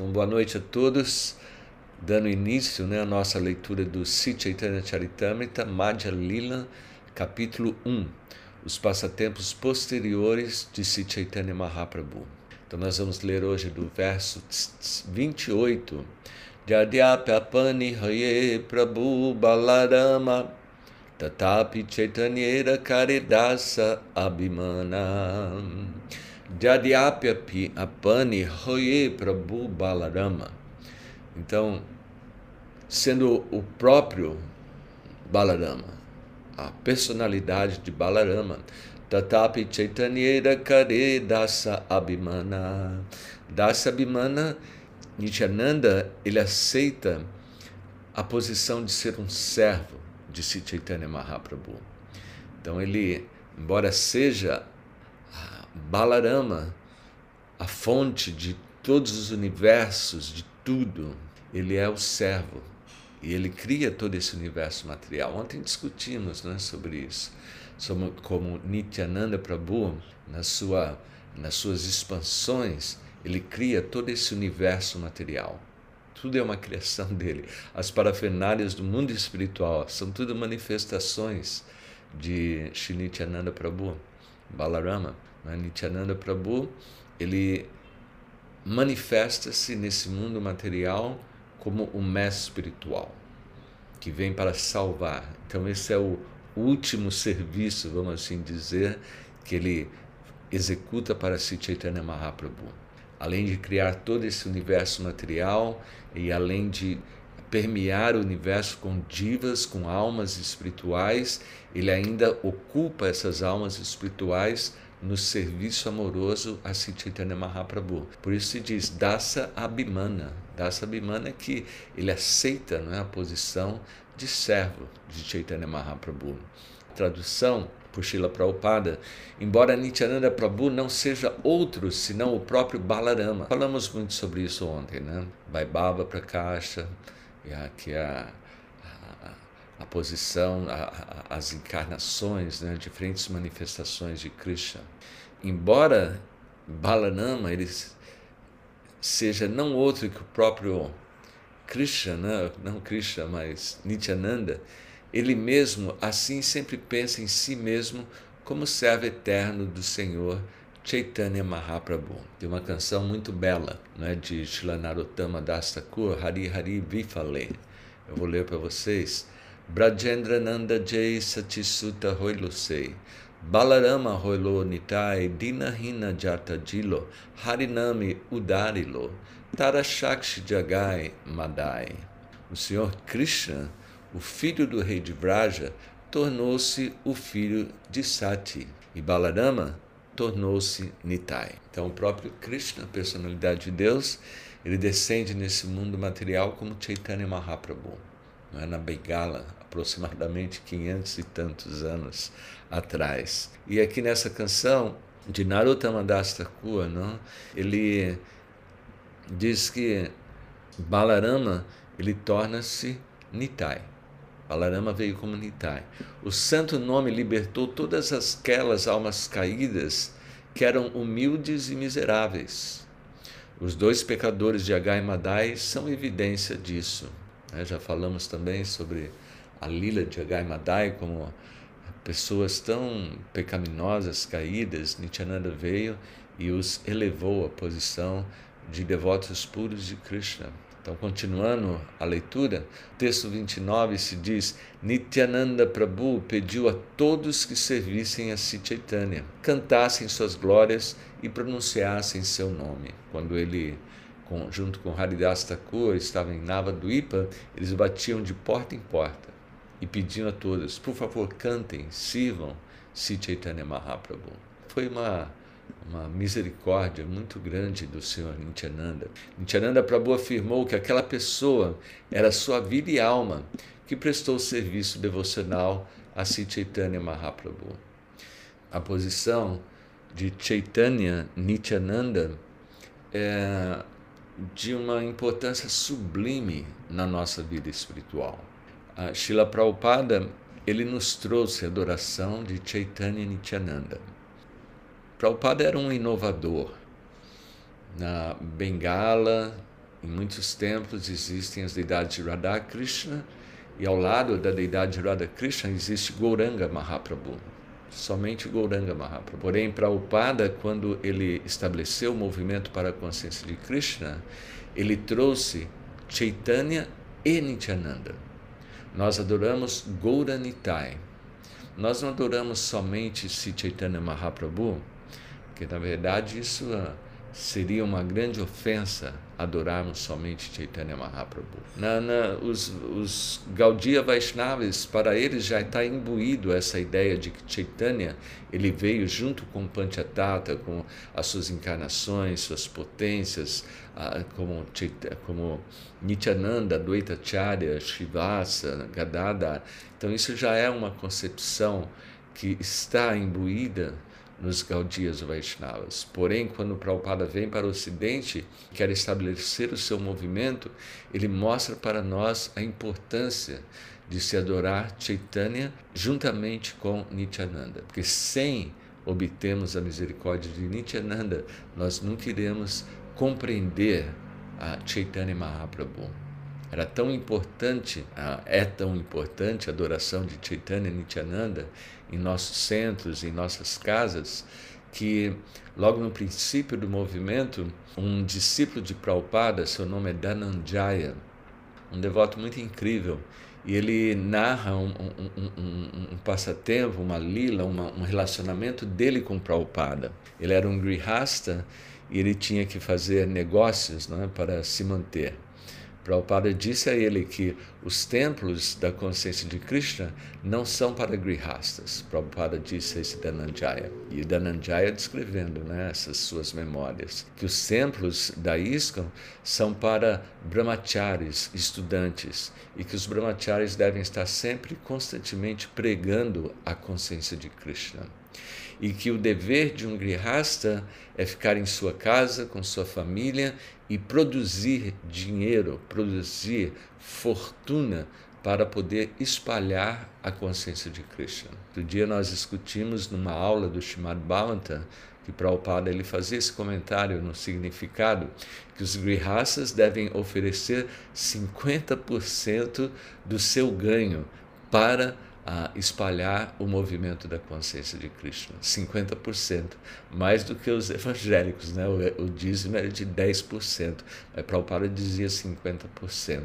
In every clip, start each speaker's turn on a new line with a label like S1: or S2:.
S1: Então, boa noite a todos. Dando início né, à nossa leitura do Sitchaitanya Charitamrita, Madhya Lila, capítulo 1, os passatempos posteriores de Sitchaitanya Mahaprabhu. Então, nós vamos ler hoje do verso 28, Jadyapyapani Haye Prabhu Balarama Tatapi Chaitanyera Karidasa Abhimana Jadyapyapi Apani Hoye Prabhu Balarama. Então, sendo o próprio Balarama, a personalidade de Balarama, Tatapi Chaitanyera Kare Dasa Abhimana. Dasa Abhimana, Nityananda, ele aceita a posição de ser um servo de Sri Chaitanya Mahaprabhu. Então ele, embora seja Balarama, a fonte de todos os universos, de tudo. Ele é o servo e ele cria todo esse universo material. Ontem discutimos né, sobre isso, como Nityananda Prabhu, na sua, nas suas expansões, ele cria todo esse universo material. Tudo é uma criação dele. As parafernálias do mundo espiritual são tudo manifestações de Nityananda Prabhu, Balarama. Né? Nityananda Prabhu, ele manifesta-se nesse mundo material como o mestre espiritual, que vem para salvar. Então esse é o último serviço, vamos assim dizer, que ele executa para si Chaitanya Mahaprabhu. Além de criar todo esse universo material e além de permear o universo com divas, com almas espirituais, ele ainda ocupa essas almas espirituais no serviço amoroso a Chaitanya Mahaprabhu. Por isso se diz Dasa Abhimana. Dasa Abhimana é que ele aceita não é, a posição de servo de Chaitanya Mahaprabhu. Tradução por Srila Prabhupada, embora Nityananda Prabhu não seja outro senão o próprio Balarama. Falamos muito sobre isso ontem, né? Vaibhava Prakasha, que é a a posição, a, a, as encarnações, né, diferentes manifestações de Krishna. Embora Balanama ele seja não outro que o próprio Krishna, né, não Krishna, mas Nityananda, ele mesmo assim sempre pensa em si mesmo como servo eterno do Senhor Chaitanya Mahaprabhu. Tem uma canção muito bela né, de Shilanarotama Das Thakur, Hari Hari Vifale. Eu vou ler para vocês. Brajendra Nanda Jai Satisuta Hoilusei, Balarama Hoilo Nitai, Dinahina Jata Jilo, Harinami Udarilo, Tarashakshi Jagai Madai. O Senhor Krishna, o filho do rei de Vraja, tornou-se o filho de Sati, e Balarama tornou-se Nitai. Então, o próprio Krishna, personalidade de Deus, ele descende nesse mundo material como Chaitanya Mahaprabhu, não é? na Bengala, aproximadamente 500 e tantos anos atrás. E aqui nessa canção de Naruttama Das Thakur, não? ele diz que Balarama ele torna-se Nitai. Balarama veio como Nitai. O santo nome libertou todas aquelas almas caídas que eram humildes e miseráveis. Os dois pecadores de Agai Madai são evidência disso. Né? Já falamos também sobre a lila de Agai Madai como pessoas tão pecaminosas, caídas, Nityananda veio e os elevou à posição de devotos puros de Krishna. Então, continuando a leitura, texto 29 se diz: Nityananda Prabhu pediu a todos que servissem a Chaitanya, cantassem suas glórias e pronunciassem seu nome. Quando ele, junto com Haridas Thakur, estava em Navadvipa, eles batiam de porta em porta e pedindo a todas, por favor, cantem, sirvam Sri Chaitanya Mahaprabhu. Foi uma, uma misericórdia muito grande do Senhor Nityananda. Nityananda Prabhu afirmou que aquela pessoa era sua vida e alma que prestou serviço devocional a Sri Chaitanya Mahaprabhu. A posição de Chaitanya Nityananda é de uma importância sublime na nossa vida espiritual a Srila Prabhupada ele nos trouxe a adoração de Chaitanya Nityananda. Prabhupada era um inovador. Na Bengala, em muitos templos existem as deidades de Radha Krishna e ao lado da deidade de Radha Krishna existe Gauranga Mahaprabhu. Somente Gauranga Mahaprabhu. Porém, Prabhupada, quando ele estabeleceu o movimento para a consciência de Krishna, ele trouxe Chaitanya e Nityananda. Nós adoramos Gauranitai. Nós não adoramos somente Sri Chaitanya Mahaprabhu, porque na verdade isso seria uma grande ofensa adorarmos somente Chaitanya Mahaprabhu. Na, na, os, os Gaudiya Vaishnavas, para eles já está imbuído essa ideia de que Chaitanya ele veio junto com Panchatattva, com as suas encarnações, suas potências, ah, como, como Nityananda, Dvaitacharya, Shivasa, Gadada. Então isso já é uma concepção que está imbuída nos Gaudias Vaishnavas. Porém, quando Prabhupada vem para o Ocidente quer estabelecer o seu movimento, ele mostra para nós a importância de se adorar Chaitanya juntamente com Nityananda, porque sem obtermos a misericórdia de Nityananda, nós nunca iremos compreender a Chaitanya Mahaprabhu. Era tão importante, é tão importante a adoração de Chaitanya Nityananda em nossos centros, em nossas casas, que logo no princípio do movimento, um discípulo de Prabhupada, seu nome é Dhananjaya, um devoto muito incrível, e ele narra um, um, um, um passatempo, uma lila, uma, um relacionamento dele com Prabhupada. Ele era um grihasta e ele tinha que fazer negócios né, para se manter. Prabhupada disse a ele que os templos da consciência de Krishna não são para grihastas. Prabhupada disse a esse Dhananjaya. E Dhananjaya descrevendo né, essas suas memórias. Que os templos da ISKCON são para brahmacharis, estudantes. E que os brahmacharis devem estar sempre, constantemente pregando a consciência de Krishna e que o dever de um grihasta é ficar em sua casa com sua família e produzir dinheiro, produzir fortuna para poder espalhar a consciência de Krishna. Outro dia nós discutimos numa aula do Srimad Bhavanta que Prabhupada ele fazia esse comentário no significado que os grihastas devem oferecer 50% do seu ganho para a espalhar o movimento da consciência de Krishna. 50%, mais do que os evangélicos, né? o, o dízimo era de 10%, mas Prabhupada dizia 50%.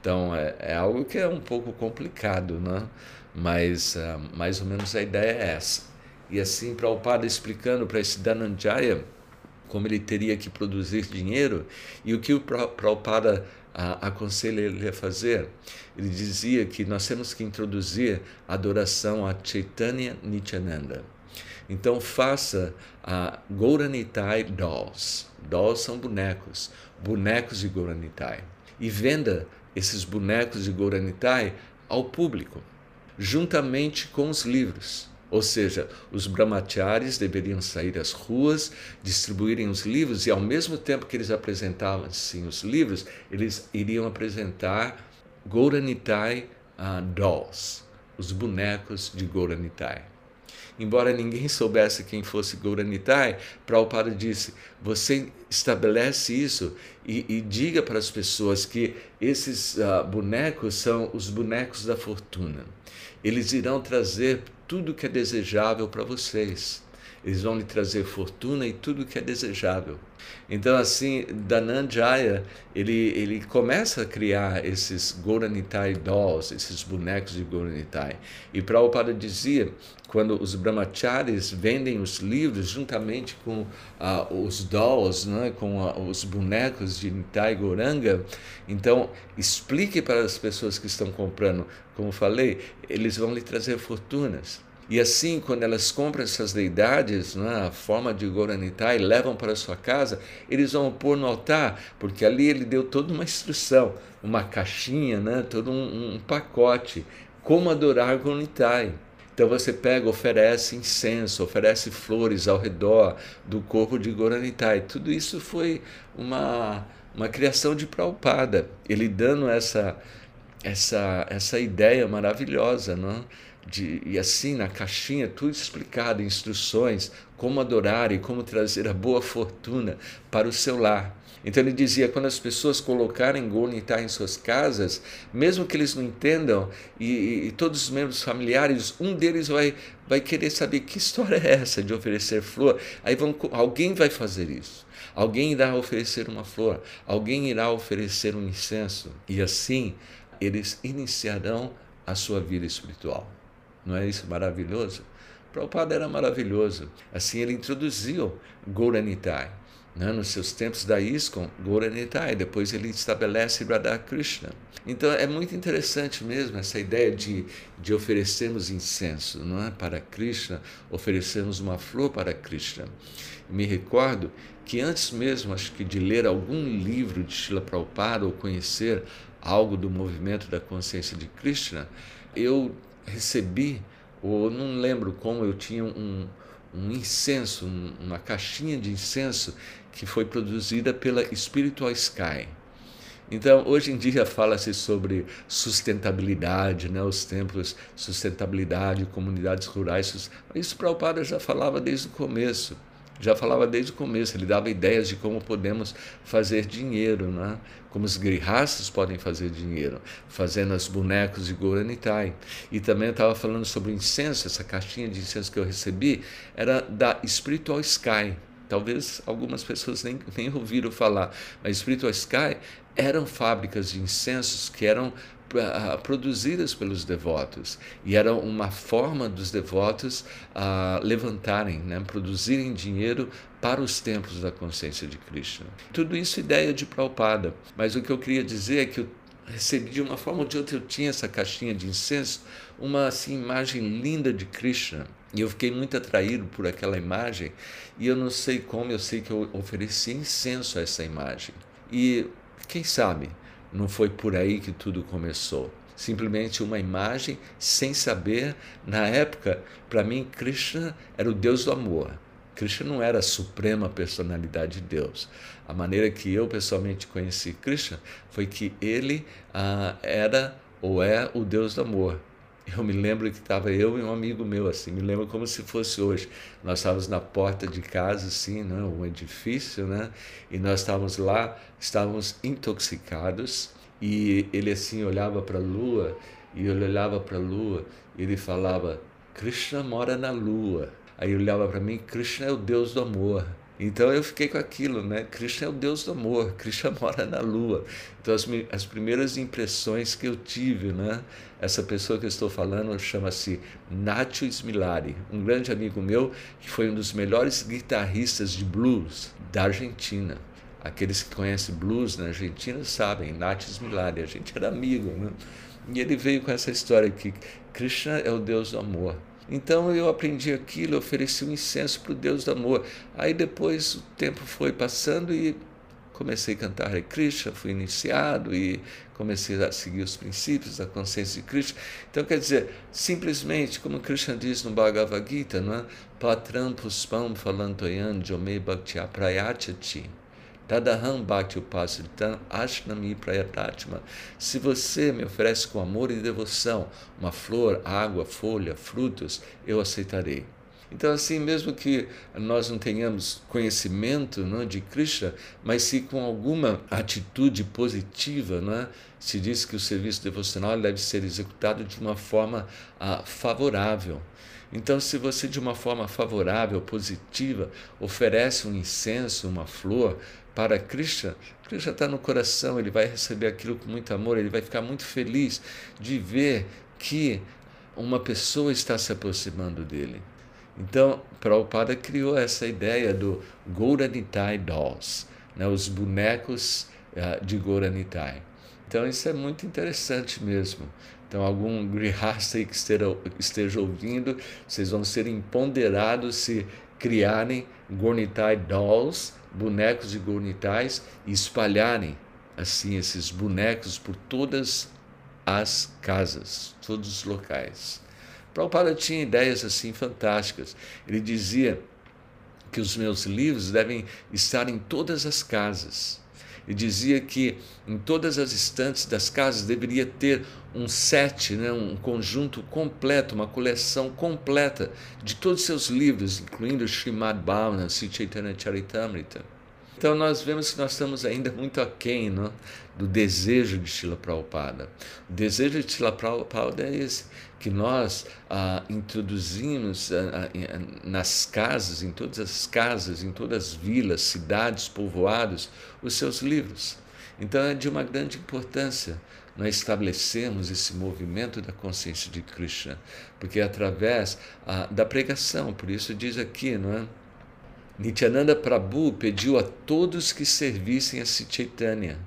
S1: Então é, é, algo que é um pouco complicado, né? mas uh, mais ou menos a ideia é essa. E assim, Prabhupada explicando para esse Dhananjaya como ele teria que produzir dinheiro e o que o Prabhupada aconselha ele a fazer. Ele dizia que nós temos que introduzir a adoração a Chaitanya Nityananda. Então faça a Gauranitai Dolls. Dolls são bonecos, bonecos de Gauranitai. E venda esses bonecos de Gauranitai ao público, juntamente com os livros. Ou seja, os brahmacharis deveriam sair às ruas, distribuírem os livros e, ao mesmo tempo que eles apresentavam sim, os livros, eles iriam apresentar Gauranitai uh, dolls, os bonecos de Gauranitai. Embora ninguém soubesse quem fosse Gauranitai, Prabhupada disse: você estabelece isso e, e diga para as pessoas que esses uh, bonecos são os bonecos da fortuna. Eles irão trazer tudo que é desejável para vocês. Eles vão lhe trazer fortuna e tudo que é desejável. Então, assim, Dananjaya, ele, ele começa a criar esses Goranitai dolls, esses bonecos de Goranitai. E Prabhupada dizia, quando os brahmacharis vendem os livros juntamente com ah, os dolls, né, com ah, os bonecos de Nitai Goranga, então explique para as pessoas que estão comprando, como falei, eles vão lhe trazer fortunas. E assim, quando elas compram essas deidades, né, a forma de Goranitai, levam para sua casa, eles vão pôr no altar, porque ali ele deu toda uma instrução, uma caixinha, né, todo um, um pacote, como adorar Goranitai. Então você pega, oferece incenso, oferece flores ao redor do corpo de Goranitai. Tudo isso foi uma, uma criação de Prabhupada, ele dando essa, essa, essa ideia maravilhosa, não? De, e assim na caixinha tudo explicado, instruções, como adorar e como trazer a boa fortuna para o seu lar. Então ele dizia: quando as pessoas colocarem Gornitai em suas casas, mesmo que eles não entendam, e, e, todos os membros familiares, um deles vai, vai querer saber que história é essa de oferecer flor. Aí vão, alguém vai fazer isso. Alguém irá oferecer uma flor, alguém irá oferecer um incenso, e assim eles iniciarão a sua vida espiritual. Não é isso maravilhoso? Prabhupada era maravilhoso. Assim ele introduziu Gauranitai. Né? Nos seus tempos da ISKCON, Gauranitai, depois ele estabelece Radhakrishna. Então é muito interessante mesmo essa ideia de, de oferecermos incenso não é? para Krishna, oferecermos uma flor para Krishna. Me recordo que antes mesmo, acho que de ler algum livro de Srila Prabhupada ou conhecer algo do movimento da consciência de Krishna, eu recebi, ou não lembro como, eu tinha um, um incenso, um, uma caixinha de incenso que foi produzida pela Spiritual Sky. Então, hoje em dia fala-se sobre sustentabilidade, né? os templos, sustentabilidade, comunidades rurais. Isso Prabhupada já falava desde o começo já falava desde o começo, ele dava ideias de como podemos fazer dinheiro, né? como os guirraços podem fazer dinheiro, fazendo os bonecos de Goranitai. E também estava falando sobre o incenso, essa caixinha de incenso que eu recebi, era da Spiritual Sky. Talvez algumas pessoas nem, nem ouviram falar, mas Spiritual Sky eram fábricas de incensos que eram produzidas pelos devotos. E era uma forma dos devotos uh, levantarem, né, produzirem dinheiro para os templos da consciência de Krishna. Tudo isso ideia de Prabhupada, mas o que eu queria dizer é que eu recebi de uma forma ou de outra eu tinha essa caixinha de incenso, uma assim, imagem linda de Krishna. E eu fiquei muito atraído por aquela imagem. E eu não sei como, eu sei que eu ofereci incenso a essa imagem. E quem sabe não foi por aí que tudo começou. Simplesmente uma imagem sem saber. Na época, para mim, Krishna era o Deus do amor. Krishna não era a suprema personalidade de Deus. A maneira que eu pessoalmente conheci Krishna foi que ele ah, era ou é o Deus do amor. Eu me lembro que estava eu e um amigo meu, assim, me lembro como se fosse hoje. Nós estávamos na porta de casa, assim, né, um edifício, né, e nós estávamos lá, estávamos intoxicados, e ele assim olhava para a lua, e ele olhava para a lua, e ele falava: Krishna mora na lua. Aí olhava para mim: Krishna é o Deus do amor. Então eu fiquei com aquilo, né? Krishna é o Deus do amor, Krishna mora na lua. Então as, as primeiras impressões que eu tive, né? Essa pessoa que eu estou falando chama-se Nacho Smilari, um grande amigo meu que foi um dos melhores guitarristas de blues da Argentina. Aqueles que conhecem blues na Argentina sabem, Nacho Smilari, a gente era amigo, né? E ele veio com essa história que Krishna é o Deus do amor. Então eu aprendi aquilo, ofereci um incenso para o Deus do amor. Aí depois o tempo foi passando e comecei a cantar Hare Krishna, fui iniciado e comecei a seguir os princípios da consciência de Krishna. Então, quer dizer, simplesmente, como Krishna diz no Bhagavad Gita, não é? Patram puspam falantoyan jome bhakti prayachati. Tadaham bhakti upasitam ashnami prayatatma. Se você me oferece com amor e devoção uma flor, água, folha, frutos, eu aceitarei. Então, assim, mesmo que nós não tenhamos conhecimento não, é, de Krishna, mas se com alguma atitude positiva, não é, se diz que o serviço devocional deve ser executado de uma forma ah, favorável. Então, se você de uma forma favorável, positiva, oferece um incenso, uma flor para Krishna, Krishna está no coração, ele vai receber aquilo com muito amor, ele vai ficar muito feliz de ver que uma pessoa está se aproximando dele. Então, Prabhupada criou essa ideia do Gauranitai Dolls, né, os bonecos uh, de Gauranitai. Então, isso é muito interessante mesmo. Então, algum grihasta que esteja, esteja ouvindo, vocês vão ser empoderados se criarem Gornitai Dolls, bonecos de Gornitais, e espalharem assim esses bonecos por todas as casas, todos os locais. Prabhupada tinha ideias assim fantásticas. Ele dizia que os meus livros devem estar em todas as casas. Ele dizia que em todas as estantes das casas deveria ter um set, né, um conjunto completo, uma coleção completa de todos os seus livros, incluindo Srimad Bhavana, Sri Chaitanya Charitamrita. Então nós vemos que nós estamos ainda muito aquém não? do desejo de Shila Prabhupada. O desejo de Shila Prabhupada é esse, que nós ah, introduzimos ah, ah, nas casas, em todas as casas, em todas as vilas, cidades, povoados, os seus livros. Então é de uma grande importância nós estabelecemos esse movimento da consciência de Krishna, porque é através ah, da pregação, por isso diz aqui, não é? Nityananda Prabhu pediu a todos que servissem a Chaitanya,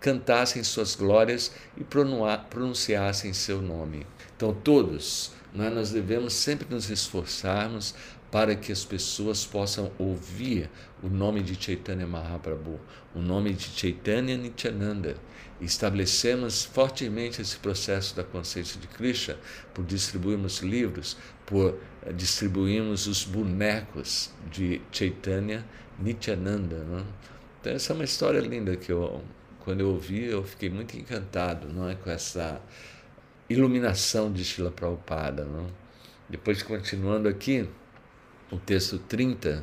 S1: cantassem suas glórias e pronunciassem seu nome. Então, todos, é? nós devemos sempre nos esforçarmos para que as pessoas possam ouvir o nome de Chaitanya Mahaprabhu, o nome de Chaitanya Nityananda. Estabelecemos fortemente esse processo da consciência de Krishna por distribuirmos livros, por eh, distribuirmos os bonecos de Chaitanya Nityananda. Não? Então, essa é uma história linda que eu, quando eu ouvi, eu fiquei muito encantado não é? com essa iluminação de Srila Prabhupada. Não? Depois, continuando aqui, o texto 30.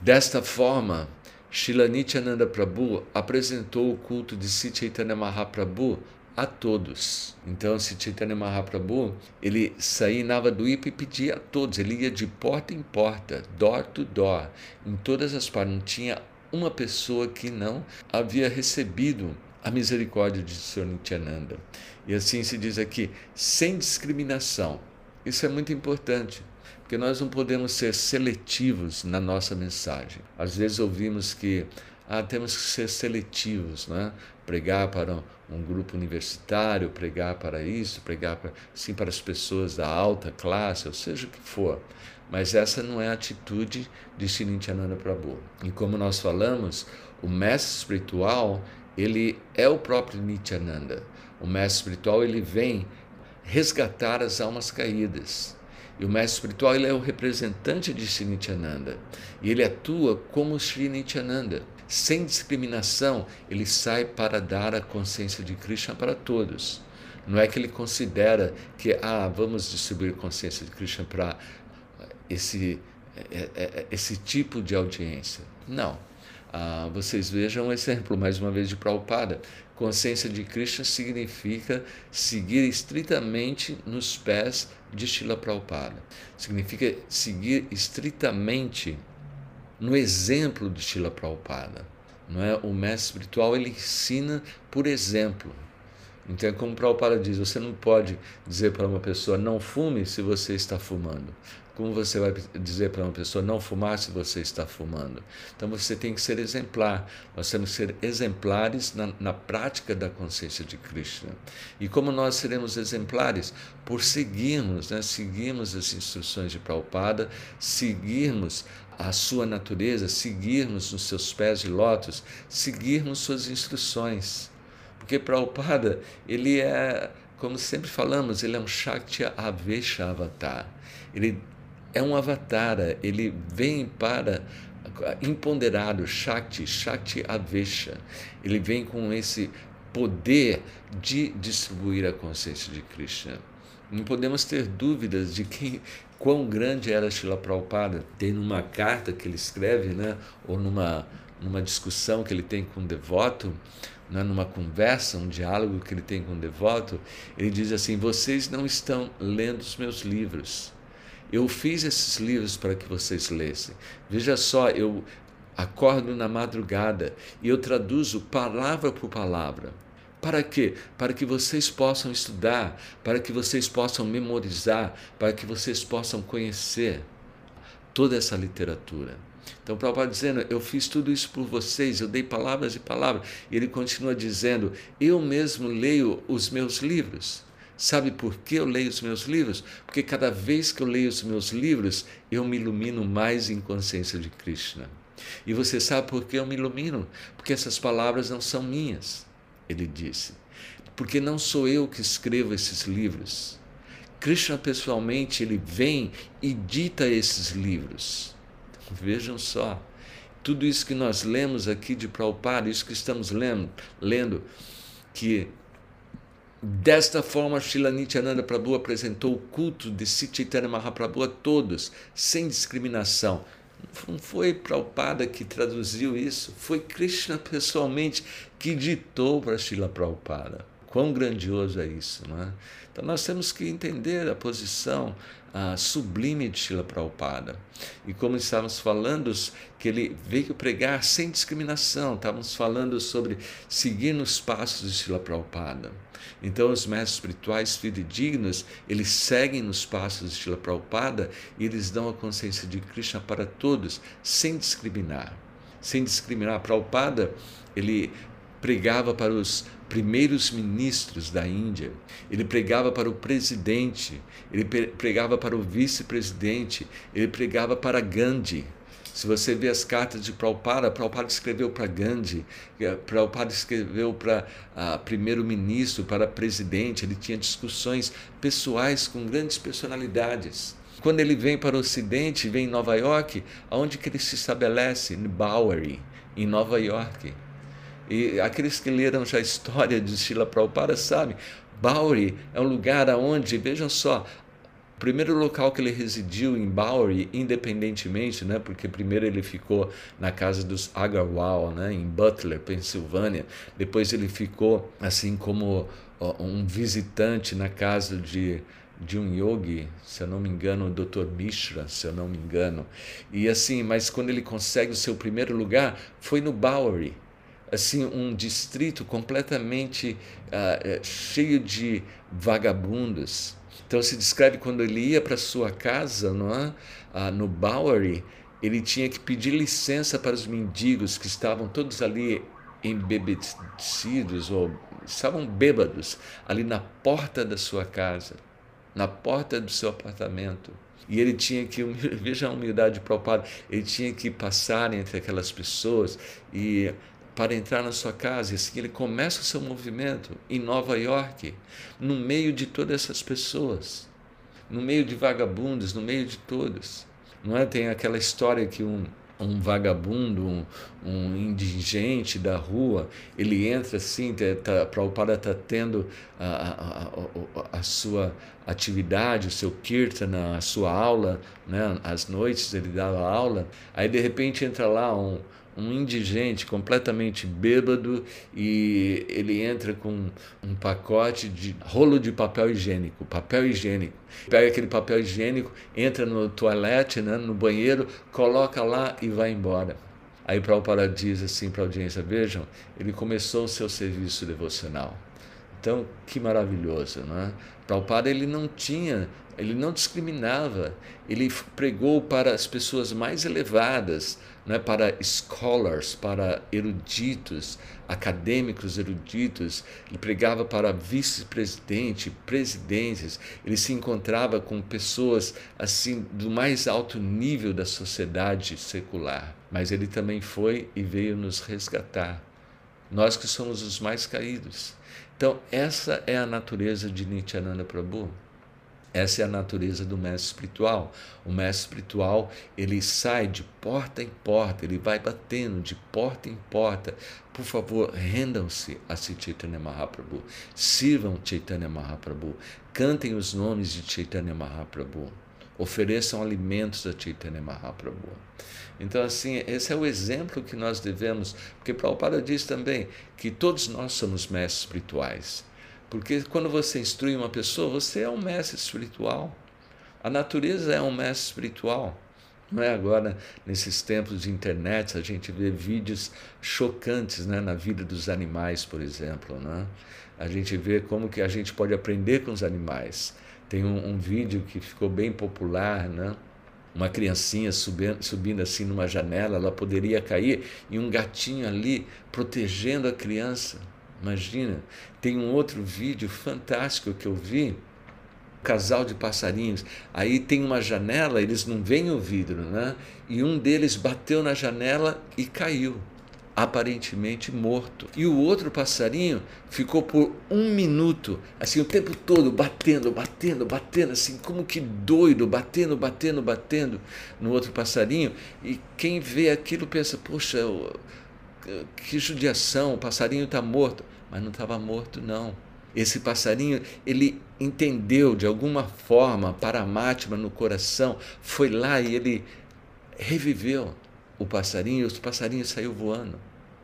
S1: Desta forma, Srila Nityananda Prabhu apresentou o culto de Sri Chaitanya Mahaprabhu a todos. Então, Sri Chaitanya Mahaprabhu, ele saía em Navaduipa e pedia a todos, ele ia de porta em porta, door to door, em todas as partes, não tinha uma pessoa que não havia recebido a misericórdia de Sr. Nityananda. E assim se diz aqui, sem discriminação. Isso é muito importante porque nós não podemos ser seletivos na nossa mensagem. Às vezes ouvimos que ah, temos que ser seletivos, né? pregar para um, grupo universitário, pregar para isso, pregar para, sim para as pessoas da alta classe, ou seja o que for. Mas essa não é a atitude de Shirintiananda Prabhu. E como nós falamos, o mestre espiritual, ele é o próprio Nityananda. O mestre espiritual, ele vem resgatar as almas caídas. E o mestre espiritual ele é o representante de Sri Nityananda. E ele atua como Sri Nityananda. Sem discriminação, ele sai para dar a consciência de Krishna para todos. Não é que ele considera que, ah, vamos distribuir consciência de Krishna para esse, é, é, é, esse tipo de audiência. Não. Ah, vocês vejam um exemplo, mais uma vez, de Prabhupada. Consciência de Krishna significa seguir estritamente nos pés de Shila Prabhupada. Significa seguir estritamente no exemplo de Shila Prabhupada. Não é? O mestre espiritual ele ensina por exemplo. Então, como Prabhupada diz, você não pode dizer para uma pessoa não fume se você está fumando. Como você vai dizer para uma pessoa não fumar se você está fumando? Então você tem que ser exemplar. Nós temos que ser exemplares na, na prática da consciência de Krishna. E como nós seremos exemplares? Por seguirmos, né? seguirmos as instruções de Prabhupada, seguirmos a sua natureza, seguirmos nos seus pés de lótus, seguirmos suas instruções. Porque Prabhupada, ele é, como sempre falamos, ele é um Shakti Avesha Avatar. Ele é um avatar, ele vem para imponderado, Shakti, Shakti Avesha. Ele vem com esse poder de distribuir a consciência de Krishna. Não podemos ter dúvidas de quem, quão grande era Srila Prabhupada. Tem numa carta que ele escreve, né, ou numa, numa discussão que ele tem com um devoto, né, numa conversa, um diálogo que ele tem com um devoto, ele diz assim: Vocês não estão lendo os meus livros. Eu fiz esses livros para que vocês lessem. Veja só, eu acordo na madrugada e eu traduzo palavra por palavra. Para quê? Para que vocês possam estudar, para que vocês possam memorizar, para que vocês possam conhecer toda essa literatura. Então, o Prabhupada dizendo, eu fiz tudo isso por vocês, eu dei palavras e palavras. E ele continua dizendo, eu mesmo leio os meus livros. Sabe por que eu leio os meus livros? Porque cada vez que eu leio os meus livros, eu me ilumino mais em consciência de Krishna. E você sabe por que eu me ilumino? Porque essas palavras não são minhas, ele disse. Porque não sou eu que escrevo esses livros. Krishna pessoalmente, ele vem e dita esses livros. Vejam só, tudo isso que nós lemos aqui de Prabhupada, isso que estamos lendo, lendo que Desta forma, Srila Nityananda Prabhu apresentou o culto de Chaitanya Mahaprabhu a todos, sem discriminação. Não foi Prabhupada que traduziu isso, foi Krishna pessoalmente que ditou para Srila Prabhupada. Quão grandioso é isso, não é? Então nós temos que entender a posição a sublime de Srila Prabhupada. E como estávamos falando, que ele veio pregar sem discriminação, estávamos falando sobre seguir nos passos de Srila Prabhupada. Então, os mestres espirituais fidedignos, eles seguem nos passos de Srila Prabhupada e eles dão a consciência de Krishna para todos, sem discriminar. Sem discriminar. Prabhupada, ele pregava para os primeiros ministros da Índia, ele pregava para o presidente, ele pregava para o vice-presidente, ele pregava para Gandhi. Se você vê as cartas de Prabhupada, Prabhupada escreveu para Gandhi, eh, Prabhupada escreveu para uh, primeiro-ministro, para presidente, ele tinha discussões pessoais com grandes personalidades. Quando ele vem para o Ocidente, vem em Nova York, aonde que ele se estabelece? Em Bowery, em Nova York. E aqueles que leram já a história de Srila Prabhupada sabem, Bowery é um lugar onde, vejam só, o primeiro local que ele residiu em Bowery, independentemente, né, porque primeiro ele ficou na casa dos Agarwal, né, em Butler, Pensilvânia. Depois ele ficou assim como ó, um visitante na casa de de um yogi, se eu não me engano, o Dr. Mishra, se eu não me engano. E assim, mas quando ele consegue o seu primeiro lugar, foi no Bowery assim um distrito completamente uh, cheio de vagabundos. Então se descreve quando ele ia para sua casa, não é? Uh, no Bowery, ele tinha que pedir licença para os mendigos que estavam todos ali embebecidos ou estavam bêbados ali na porta da sua casa, na porta do seu apartamento. E ele tinha que, veja a humildade própria, ele tinha que passar entre aquelas pessoas e para entrar na sua casa. E assim ele começa o seu movimento em Nova York, no meio de todas essas pessoas, no meio de vagabundos, no meio de todos. Não é? Tem aquela história que um, um vagabundo, um, um, indigente da rua, ele entra assim, tá, tá, Prabhupada está tendo a, a, a, a, sua atividade, o seu kirtana, a sua aula, né? às noites ele dava aula, aí de repente entra lá um, um indigente completamente bêbado e ele entra com um pacote de rolo de papel higiênico, papel higiênico. Pega aquele papel higiênico, entra no toalete, né, no banheiro, coloca lá e vai embora. Aí Prabhupada diz assim para a audiência, vejam, ele começou o seu serviço devocional. Então, que maravilhoso, não é? Prabhupada ele não tinha, ele não discriminava, ele pregou para as pessoas mais elevadas, é para scholars, para eruditos, acadêmicos eruditos, ele pregava para vice-presidente, presidentes, ele se encontrava com pessoas assim do mais alto nível da sociedade secular, mas ele também foi e veio nos resgatar. Nós que somos os mais caídos. Então, essa é a natureza de Nityananda Prabhu. Essa é a natureza do mestre espiritual. O mestre espiritual, ele sai de porta em porta, ele vai batendo de porta em porta. Por favor, rendam-se a Chaitanya Mahaprabhu. Sirvam Chaitanya Mahaprabhu. Cantem os nomes de Chaitanya Mahaprabhu. Ofereçam alimentos a Chaitanya Mahaprabhu. Então, assim, esse é o exemplo que nós devemos, porque Prabhupada diz também que todos nós somos mestres espirituais. Porque quando você instrui uma pessoa, você é um mestre espiritual. A natureza é um mestre espiritual. Não é agora, nesses tempos de internet, a gente vê vídeos chocantes né, na vida dos animais, por exemplo. Né? A gente vê como que a gente pode aprender com os animais. Tem um, um vídeo que ficou bem popular, né? uma criancinha subindo, subindo assim numa janela, ela poderia cair, e um gatinho ali protegendo a criança. Imagina, tem um outro vídeo fantástico que eu vi, um casal de passarinhos. Aí tem uma janela, eles não veem o vidro, né? E um deles bateu na janela e caiu, aparentemente morto. E o outro passarinho ficou por um minuto, assim, o tempo todo batendo, batendo, batendo, assim, como que doido, batendo, batendo, batendo no outro passarinho. E quem vê aquilo pensa, poxa, que judiação, o passarinho está morto. Mas não estava morto, não. Esse passarinho, ele entendeu de alguma forma, Paramatma no coração, foi lá e ele reviveu o passarinho o passarinho saiu voando.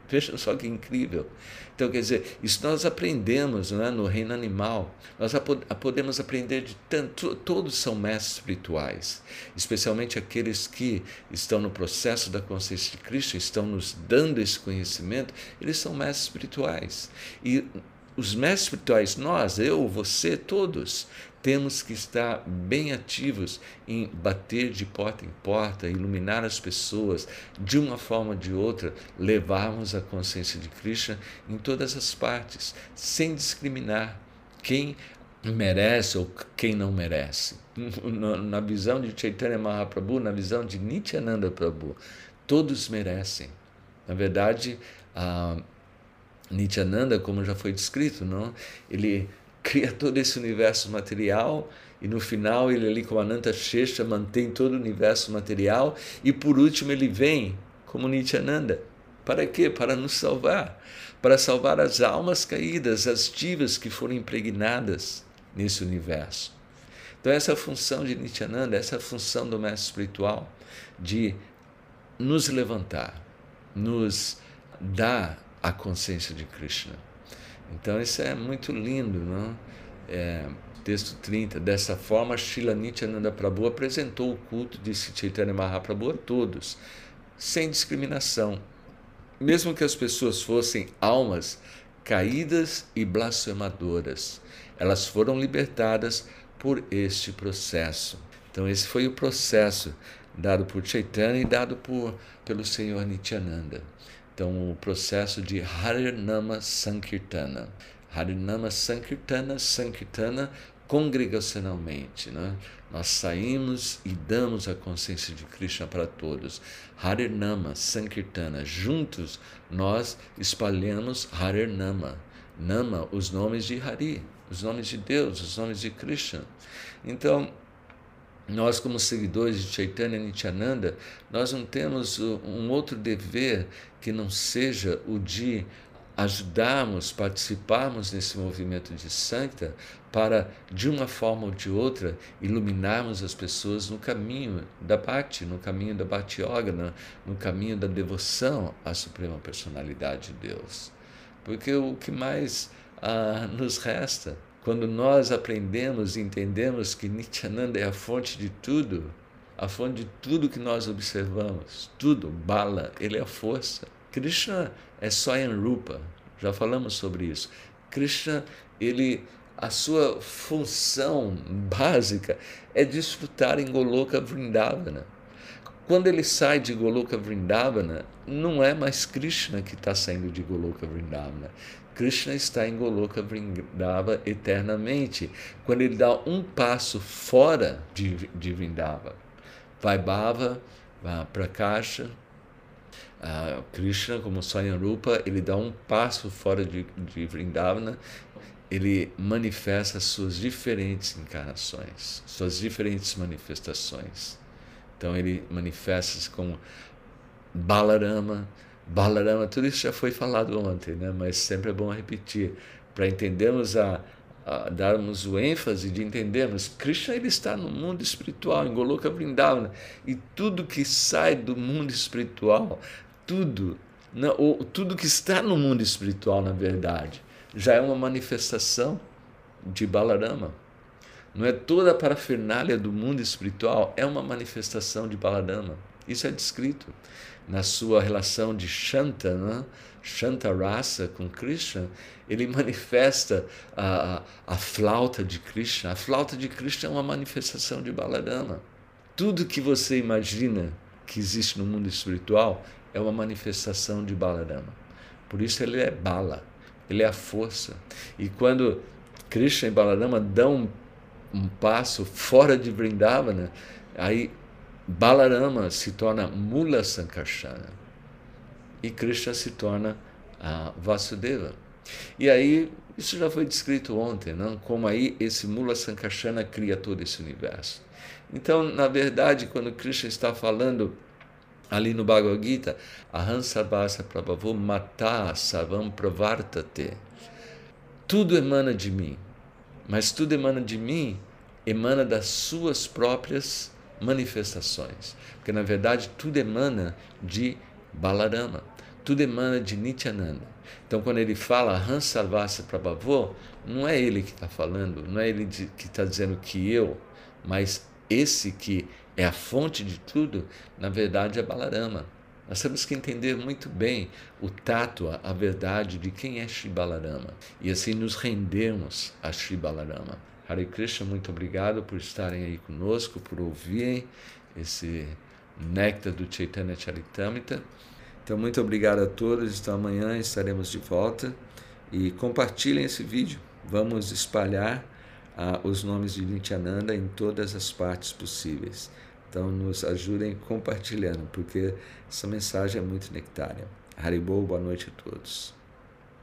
S1: Vejam só que incrível. Então, quer dizer, isso nós aprendemos né, no reino animal. Nós podemos aprender de tanto. Todos são mestres espirituais, especialmente aqueles que estão no processo da consciência de Cristo, estão nos dando esse conhecimento, eles são mestres espirituais. E os mestres espirituais, nós, eu, você, todos, temos que estar bem ativos em bater de porta em porta, iluminar as pessoas, de uma forma ou de outra, levarmos a consciência de Krishna em todas as partes, sem discriminar quem merece ou quem não merece. Na visão de Chaitanya Mahaprabhu, na visão de Nityananda Prabhu, todos merecem. Na verdade, a Nityananda, como já foi descrito, não? ele cria todo esse universo material e no final ele ali com Ananta Shesha mantém todo o universo material e por último ele vem como Nityananda. Para quê? Para nos salvar, para salvar as almas caídas, as divas que foram impregnadas nesse universo. Então essa é a função de Nityananda, essa é a função do mestre espiritual de nos levantar, nos dar a consciência de Krishna. Então isso é muito lindo, não? É, texto 30. Dessa forma, Srila Nityananda Prabhu apresentou o culto de Chaitanya Mahaprabhu a todos, sem discriminação. Mesmo que as pessoas fossem almas caídas e blasfemadoras, elas foram libertadas por este processo. Então esse foi o processo dado por Chaitanya e dado por, pelo Senhor Nityananda. Então, o processo de Harinama Sankirtana. Harinama Sankirtana, Sankirtana congregacionalmente. Né? Nós saímos e damos a consciência de Krishna para todos. Harinama Sankirtana. Juntos nós espalhamos Harinama. Nama, os nomes de Hari, os nomes de Deus, os nomes de Krishna. Então, nós como seguidores de Chaitanya Nityananda, nós não temos um outro dever que não seja o de ajudarmos, participarmos nesse movimento de Sancta para, de uma forma ou de outra, iluminarmos as pessoas no caminho da Bhakti, no caminho da Bhakti Yoga, no caminho da devoção à Suprema Personalidade de Deus. Porque o que mais ah, nos resta quando nós aprendemos e entendemos que Nityananda é a fonte de tudo, a fonte de tudo que nós observamos, tudo, bala, ele é a força. Krishna é Swayam Rupa, já falamos sobre isso. Krishna, ele, a sua função básica é desfrutar em Goloka Vrindavana. Quando ele sai de Goloka Vrindavana, não é mais Krishna que está saindo de Goloka Vrindavana. Krishna está em Goloka Vrindava eternamente. Quando ele dá um passo fora de, de Vrindava, vai Bhava, vai Prakasha, uh, Krishna, como Rupa, ele dá um passo fora de, de Vrindavana, ele manifesta suas diferentes encarnações, suas diferentes manifestações. Então ele manifesta-se como Balarama, Balarama, tudo isso já foi falado ontem, né? mas sempre é bom repetir, para entendermos a, a, darmos o ênfase de entendermos Krishna ele está no mundo espiritual, em Goloka Vrindavana, e tudo que sai do mundo espiritual, tudo, não, ou, tudo que está no mundo espiritual, na verdade, já é uma manifestação de Balarama. Não é toda a parafernália do mundo espiritual, é uma manifestação de Balarama. Isso é descrito na sua relação de Shanta, né? Shanta Rasa com Krishna, ele manifesta a, a, flauta de Krishna. A flauta de Krishna é uma manifestação de Baladama. Tudo que você imagina que existe no mundo espiritual é uma manifestação de Baladama. Por isso ele é Bala, ele é a força. E quando Krishna e Baladama dão um, passo fora de Vrindavana, aí Balarama se torna Mula Sankarsana e Krishna se torna Vasudeva. E aí, isso já foi descrito ontem, não? como aí esse Mula Sankarsana cria todo esse universo. Então, na verdade, quando Krishna está falando ali no Bhagavad Gita, Aham Sarvasa Prabhavu Mata Savam Pravartate, tudo emana de mim, mas tudo emana de mim, emana das suas próprias manifestações, porque na verdade tudo emana de Balarama, tudo emana de Nityananda. Então, quando ele fala Hansarvasa Prabhavô, não é ele que está falando, não é ele que está dizendo que eu, mas esse que é a fonte de tudo, na verdade é Balarama. Nós temos que entender muito bem o tato, a verdade de quem é Shri Balarama e assim nos rendermos a Shri Balarama. Hare Krishna, muito obrigado por estarem aí conosco, por ouvirem esse néctar do Chaitanya Charitamrita. Então, muito obrigado a todos. Então, amanhã estaremos de volta e compartilhem esse vídeo. Vamos espalhar ah, os nomes de Nityananda em todas as partes possíveis. Então, nos ajudem compartilhando, porque essa mensagem é muito nectária. Haribol, boa noite a todos.